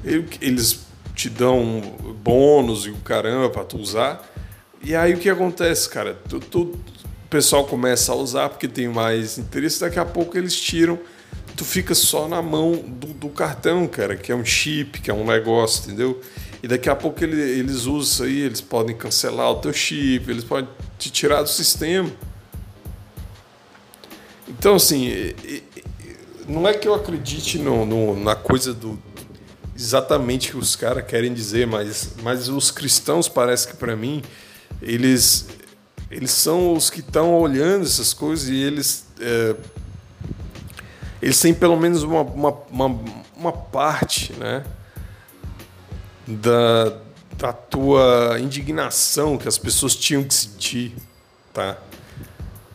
eles te dão bônus e o caramba para tu usar. E aí o que acontece, cara? Tu, tu, pessoal começa a usar porque tem mais interesse, daqui a pouco eles tiram, tu fica só na mão do, do cartão, cara, que é um chip, que é um negócio, entendeu? E daqui a pouco ele, eles usam isso aí, eles podem cancelar o teu chip, eles podem te tirar do sistema. Então, assim, não é que eu acredite no, no, na coisa do exatamente que os caras querem dizer, mas, mas os cristãos parece que para mim eles eles são os que estão olhando essas coisas e eles é, eles têm pelo menos uma, uma, uma, uma, parte né, da, da tua indignação que as pessoas tinham que sentir tá?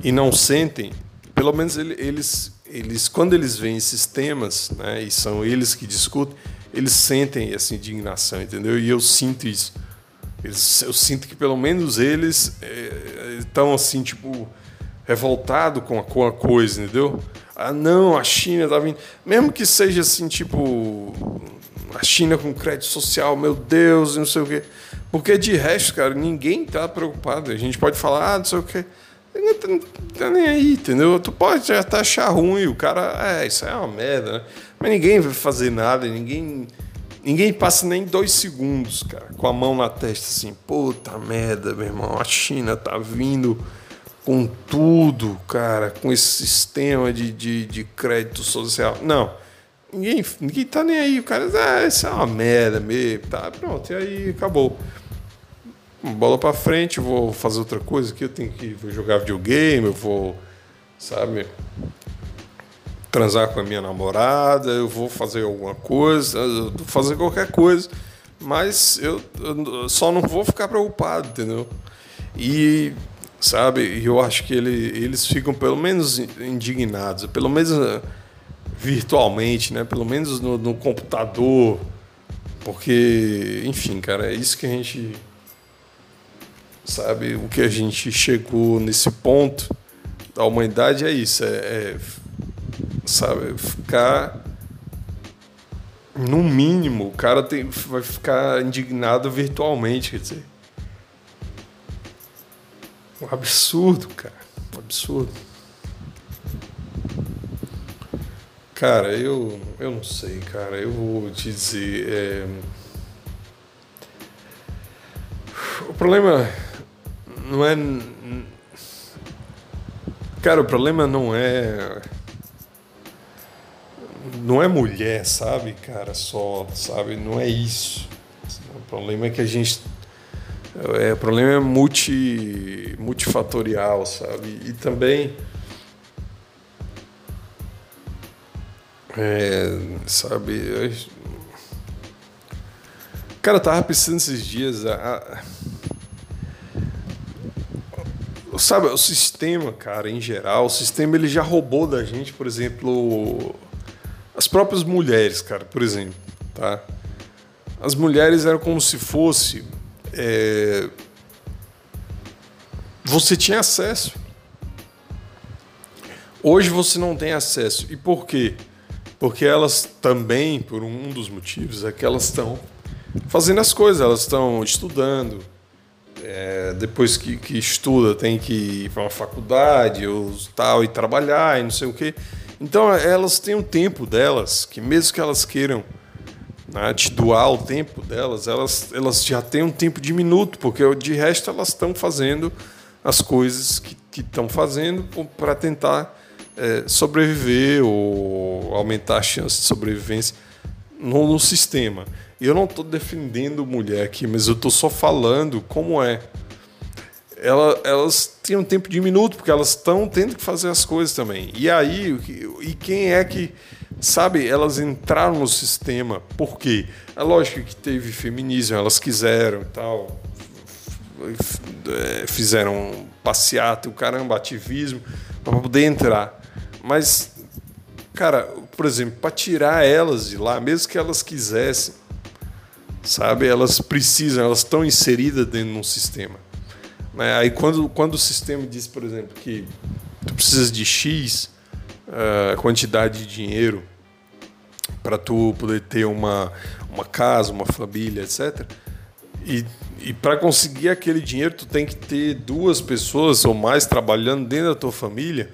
e não sentem. Pelo menos eles, eles quando eles veem esses temas né, e são eles que discutem, eles sentem essa indignação, entendeu? E eu sinto isso. Eles, eu sinto que pelo menos eles estão é, assim, tipo, revoltado com a, com a coisa, entendeu? Ah, não, a China tá vindo. Mesmo que seja assim, tipo, a China com crédito social, meu Deus, não sei o quê. Porque de resto, cara, ninguém tá preocupado. A gente pode falar, ah, não sei o quê. Não tá, não tá nem aí, entendeu? Tu pode até achar ruim, o cara, é, isso é uma merda, né? Mas ninguém vai fazer nada, ninguém Ninguém passa nem dois segundos, cara, com a mão na testa assim, puta merda, meu irmão, a China tá vindo com tudo, cara, com esse sistema de, de, de crédito social. Não, ninguém, ninguém tá nem aí, o cara, ah, isso é uma merda mesmo, tá, pronto, e aí acabou. Bola pra frente, vou fazer outra coisa aqui, eu tenho que vou jogar videogame, eu vou, sabe, transar com a minha namorada, eu vou fazer alguma coisa, fazer qualquer coisa, mas eu, eu, só não vou ficar preocupado, entendeu? E sabe, eu acho que ele, eles ficam pelo menos indignados, pelo menos eh, virtualmente, né? Pelo menos no, no computador, porque, enfim, cara, é isso que a gente sabe, o que a gente chegou nesse ponto da humanidade é isso, é, é sabe? Ficar no mínimo, o cara tem, vai ficar indignado virtualmente, quer dizer. Um absurdo, cara. Um absurdo. Cara, eu, eu não sei, cara. Eu vou te dizer. É... O problema não é. Cara, o problema não é. Não é mulher, sabe, cara, só, sabe? Não é isso. O problema é que a gente. É, o problema é multi, multifatorial, sabe? E também É, sabe? Cara, eu tava pensando esses dias. A, a, sabe, o sistema, cara, em geral, o sistema ele já roubou da gente, por exemplo, as próprias mulheres, cara, por exemplo, tá? As mulheres eram como se fosse. É, você tinha acesso. Hoje você não tem acesso. E por quê? Porque elas também, por um dos motivos, é que elas estão fazendo as coisas, elas estão estudando. É, depois que, que, estuda, tem que ir para uma faculdade ou tal, e trabalhar e não sei o quê. Então elas têm o tempo delas, que mesmo que elas queiram né, te doar o tempo delas, elas, elas já têm um tempo diminuto, porque de resto elas estão fazendo as coisas que estão fazendo para tentar é, sobreviver ou aumentar a chance de sobrevivência no, no sistema. Eu não estou defendendo mulher aqui, mas eu estou só falando como é. Ela, elas têm um tempo diminuto, porque elas estão tendo que fazer as coisas também. E aí, e quem é que, sabe, elas entraram no sistema, por quê? É lógico que teve feminismo, elas quiseram e tal, é, fizeram passeata, o caramba, ativismo, para poder entrar. Mas, cara, por exemplo, para tirar elas de lá, mesmo que elas quisessem, sabe? Elas precisam, elas estão inseridas dentro de um sistema. Aí quando, quando o sistema diz, por exemplo, que tu precisas de X uh, quantidade de dinheiro para tu poder ter uma, uma casa, uma família, etc. E, e para conseguir aquele dinheiro, tu tem que ter duas pessoas ou mais trabalhando dentro da tua família.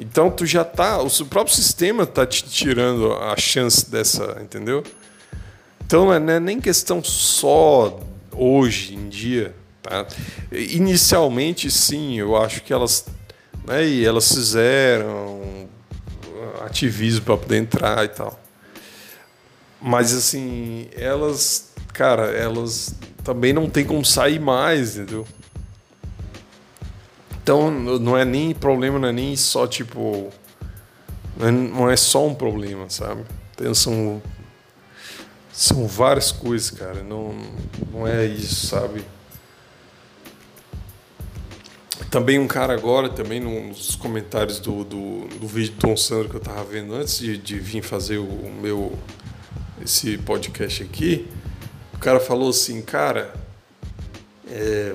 Então tu já tá, o próprio sistema tá te tirando a chance dessa, entendeu? Então não é nem questão só hoje em dia, tá? Inicialmente sim, eu acho que elas, né, e elas fizeram ativismo para poder entrar e tal. Mas assim, elas, cara, elas também não tem como sair mais, entendeu? Então não é nem problema, não é nem só tipo. Não é, é só um problema, sabe? Então, são, são várias coisas, cara. Não, não é isso, sabe? Também um cara agora, também nos comentários do, do, do vídeo do Tom Sandro que eu tava vendo antes de, de vir fazer o meu esse podcast aqui, o cara falou assim, cara, é,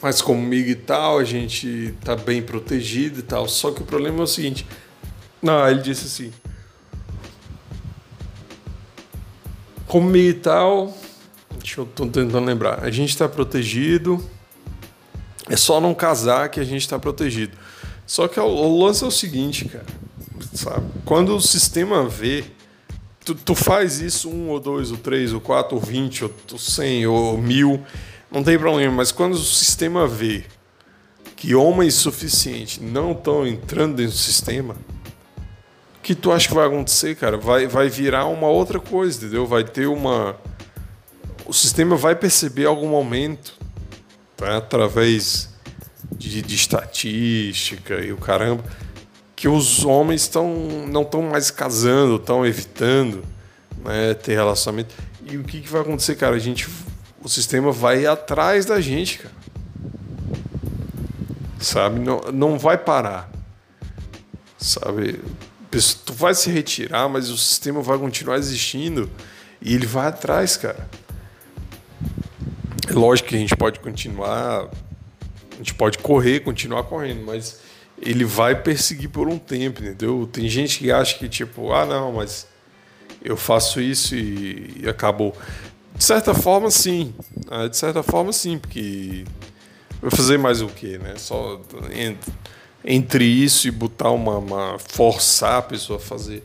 mas comigo e tal, a gente tá bem protegido e tal. Só que o problema é o seguinte. Não, ele disse assim. Comigo e tal. Deixa eu tô tentando lembrar. A gente tá protegido. É só não casar que a gente tá protegido. Só que o lance é o seguinte, cara. Sabe? Quando o sistema vê. Tu, tu faz isso um, ou dois, ou três, ou quatro, ou vinte, ou cem, ou mil não tem problema, mas quando o sistema vê que homens suficientes não estão entrando dentro do sistema, o que tu acha que vai acontecer, cara? Vai, vai virar uma outra coisa, entendeu? Vai ter uma. O sistema vai perceber algum momento, tá? através de, de estatística e o caramba, que os homens estão não estão mais casando, estão evitando né, ter relacionamento. E o que, que vai acontecer, cara? A gente o sistema vai atrás da gente, cara. Sabe? Não, não vai parar. Sabe? Tu vai se retirar, mas o sistema vai continuar existindo e ele vai atrás, cara. Lógico que a gente pode continuar, a gente pode correr, continuar correndo, mas ele vai perseguir por um tempo, entendeu? Tem gente que acha que tipo, ah, não, mas eu faço isso e, e acabou. De certa forma, sim. Ah, de certa forma, sim, porque vai fazer mais o quê, né? Só entre isso e botar uma, uma forçar a pessoa a fazer.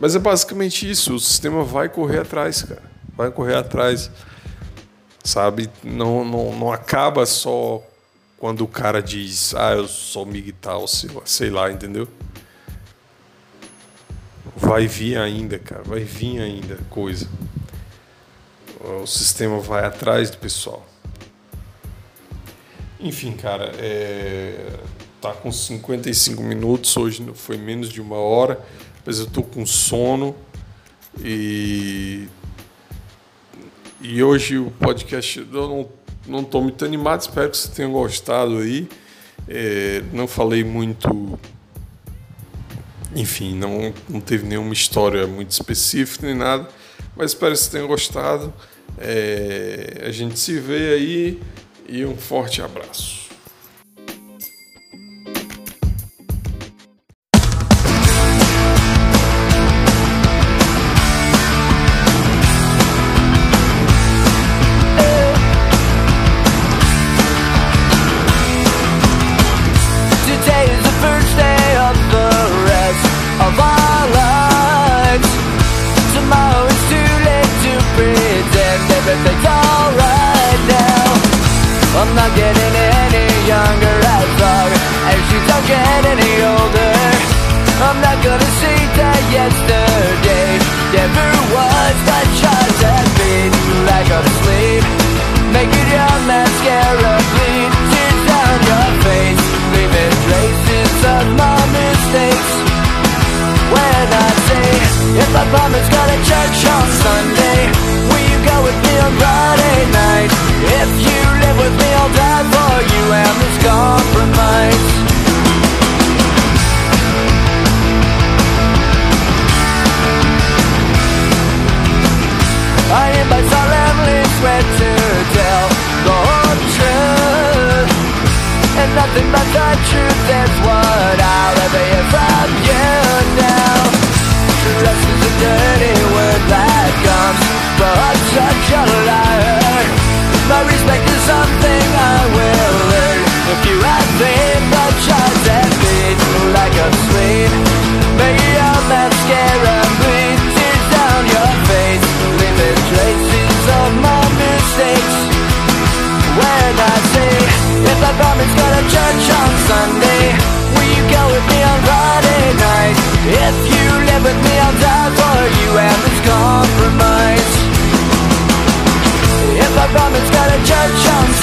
Mas é basicamente isso. O sistema vai correr atrás, cara. Vai correr atrás, sabe? Não, não, não acaba só quando o cara diz, ah, eu sou migtal, sei sei lá, entendeu? Vai vir ainda, cara. Vai vir ainda coisa o sistema vai atrás do pessoal. Enfim, cara, é, tá com 55 minutos, hoje foi menos de uma hora, mas eu tô com sono e e hoje o podcast eu não tô muito animado, espero que você tenha gostado aí. É, não falei muito enfim, não, não teve nenhuma história muito específica nem nada, mas espero que você tenha gostado. É, a gente se vê aí e um forte abraço.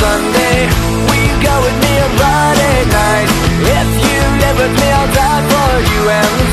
Sunday. We go with me on Friday night. If you live with me, I'll die for you and